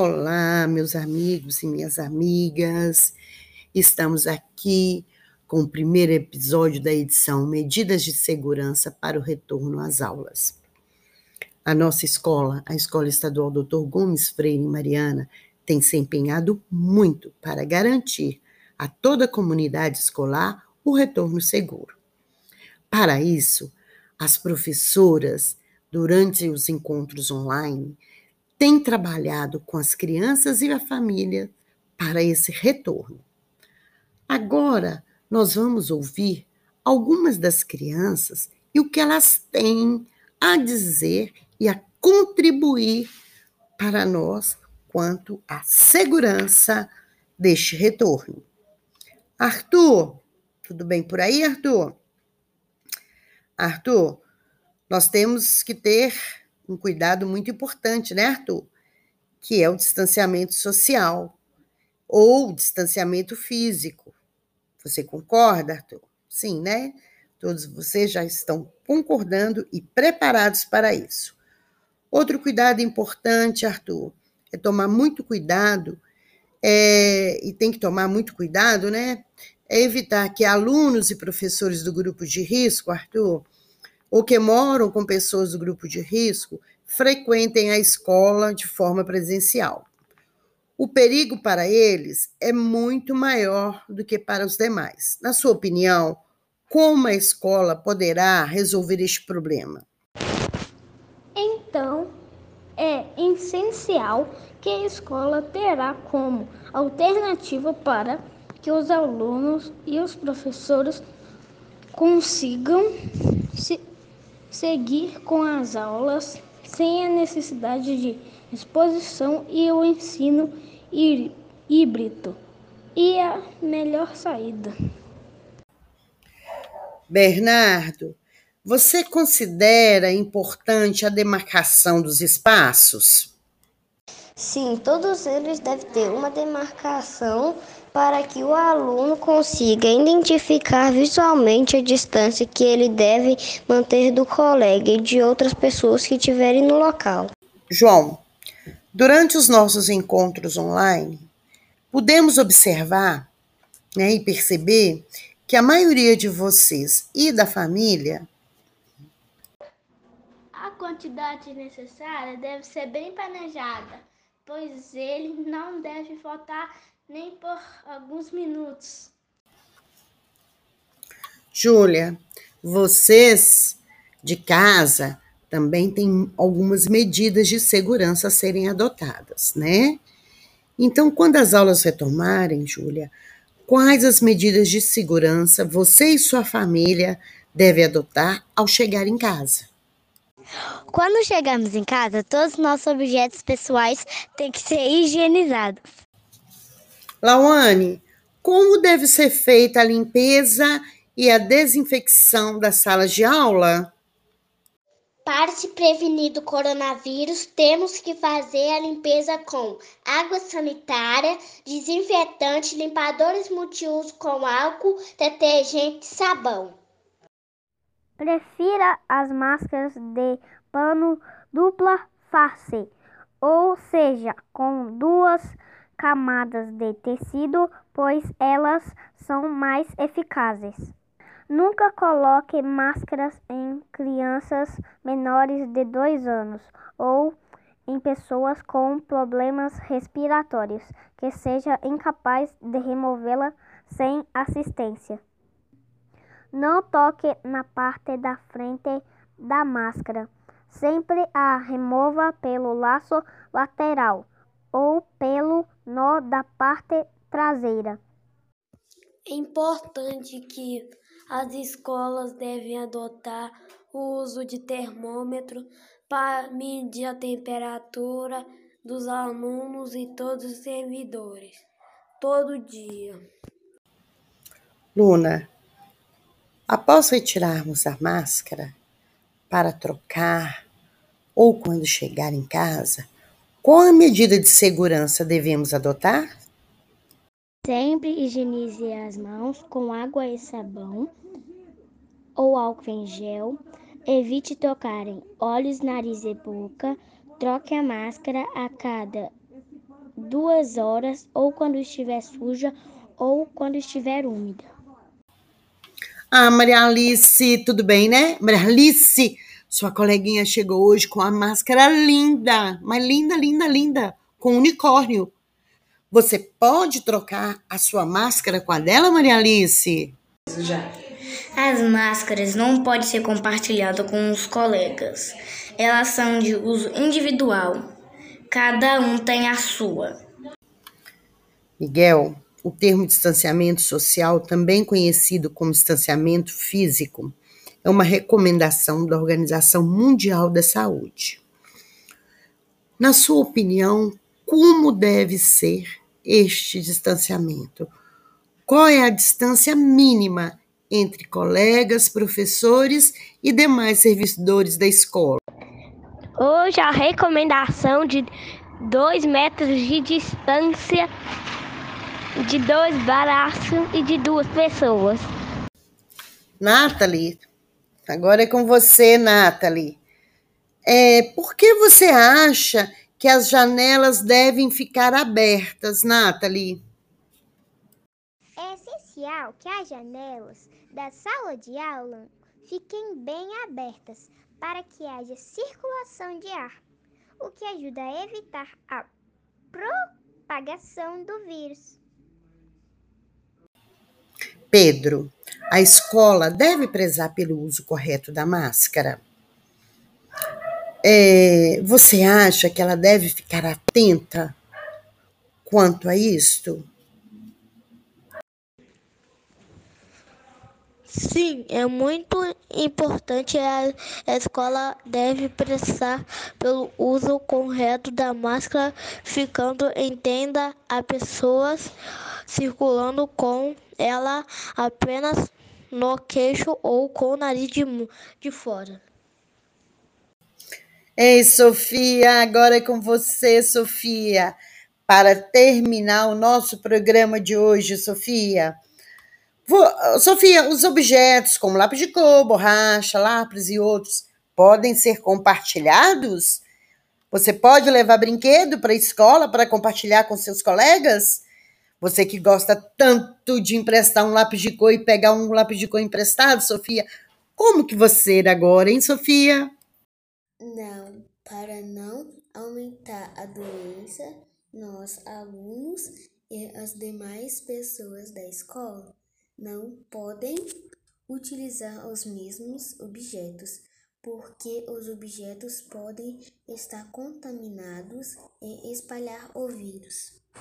Olá, meus amigos e minhas amigas. Estamos aqui com o primeiro episódio da edição Medidas de Segurança para o Retorno às Aulas. A nossa escola, a Escola Estadual Dr. Gomes Freire Mariana, tem se empenhado muito para garantir a toda a comunidade escolar o retorno seguro. Para isso, as professoras, durante os encontros online, têm trabalhado com as crianças e a família para esse retorno. Agora, nós vamos ouvir algumas das crianças e o que elas têm a dizer e a contribuir para nós quanto à segurança deste retorno. Arthur, tudo bem por aí, Arthur? Arthur, nós temos que ter um cuidado muito importante, né, Arthur? Que é o distanciamento social ou distanciamento físico. Você concorda, Arthur? Sim, né? Todos vocês já estão concordando e preparados para isso. Outro cuidado importante, Arthur, é tomar muito cuidado, é, e tem que tomar muito cuidado, né? É evitar que alunos e professores do grupo de risco, Arthur, ou que moram com pessoas do grupo de risco, frequentem a escola de forma presencial. O perigo para eles é muito maior do que para os demais. Na sua opinião, como a escola poderá resolver este problema? Então, é essencial que a escola terá como alternativa para que os alunos e os professores consigam se seguir com as aulas sem a necessidade de exposição e o ensino híbrido e a melhor saída. Bernardo, você considera importante a demarcação dos espaços? Sim, todos eles devem ter uma demarcação para que o aluno consiga identificar visualmente a distância que ele deve manter do colega e de outras pessoas que estiverem no local. João, durante os nossos encontros online, podemos observar né, e perceber que a maioria de vocês e da família a quantidade necessária deve ser bem planejada, pois ele não deve faltar nem por alguns minutos. Júlia, vocês de casa também têm algumas medidas de segurança a serem adotadas, né? Então, quando as aulas retomarem, Júlia, quais as medidas de segurança você e sua família devem adotar ao chegar em casa? Quando chegamos em casa, todos os nossos objetos pessoais têm que ser higienizados. Lawane, como deve ser feita a limpeza e a desinfecção das salas de aula? Para se prevenir do coronavírus, temos que fazer a limpeza com água sanitária, desinfetante, limpadores multiuso com álcool, detergente e sabão. Prefira as máscaras de pano dupla face, ou seja, com duas camadas de tecido, pois elas são mais eficazes. Nunca coloque máscaras em crianças menores de 2 anos ou em pessoas com problemas respiratórios que seja incapaz de removê-la sem assistência. Não toque na parte da frente da máscara. Sempre a remova pelo laço lateral ou pelo nó da parte traseira. É importante que as escolas devem adotar o uso de termômetro para medir a temperatura dos alunos e todos os servidores, todo dia. Luna, após retirarmos a máscara para trocar ou quando chegar em casa, qual a medida de segurança devemos adotar? Sempre higienize as mãos com água e sabão ou álcool em gel. Evite tocar em olhos, nariz e boca. Troque a máscara a cada duas horas, ou quando estiver suja, ou quando estiver úmida. Ah, Maria Alice, tudo bem, né? Maria Alice, sua coleguinha chegou hoje com a máscara linda, mas linda, linda, linda, com unicórnio. Você pode trocar a sua máscara com a dela, Maria Alice? Já. As máscaras não podem ser compartilhadas com os colegas. Elas são de uso individual. Cada um tem a sua. Miguel, o termo distanciamento social, também conhecido como distanciamento físico, é uma recomendação da Organização Mundial da Saúde. Na sua opinião, como deve ser este distanciamento? Qual é a distância mínima entre colegas, professores e demais servidores da escola? Hoje, a recomendação de dois metros de distância de dois braços e de duas pessoas. Nathalie, agora é com você, Nathalie. É, por que você acha que as janelas devem ficar abertas, Nathalie? É essencial que as janelas da sala de aula fiquem bem abertas para que haja circulação de ar, o que ajuda a evitar a propagação do vírus. Pedro, a escola deve prezar pelo uso correto da máscara? É, você acha que ela deve ficar atenta quanto a isto? Sim, é muito importante. A, escola deve prestar pelo uso correto da máscara, ficando em tenda a pessoas circulando com ela apenas no queixo ou com o nariz de, de fora. Ei, Sofia, agora é com você, Sofia. Para terminar o nosso programa de hoje, Sofia. Vou, Sofia, os objetos como lápis de cor, borracha, lápis e outros podem ser compartilhados? Você pode levar brinquedo para a escola para compartilhar com seus colegas? Você que gosta tanto de emprestar um lápis de cor e pegar um lápis de cor emprestado, Sofia, como que você agora, hein, Sofia? Não, para não aumentar a doença, nós, alunos e as demais pessoas da escola, não podem utilizar os mesmos objetos, porque os objetos podem estar contaminados e espalhar o vírus.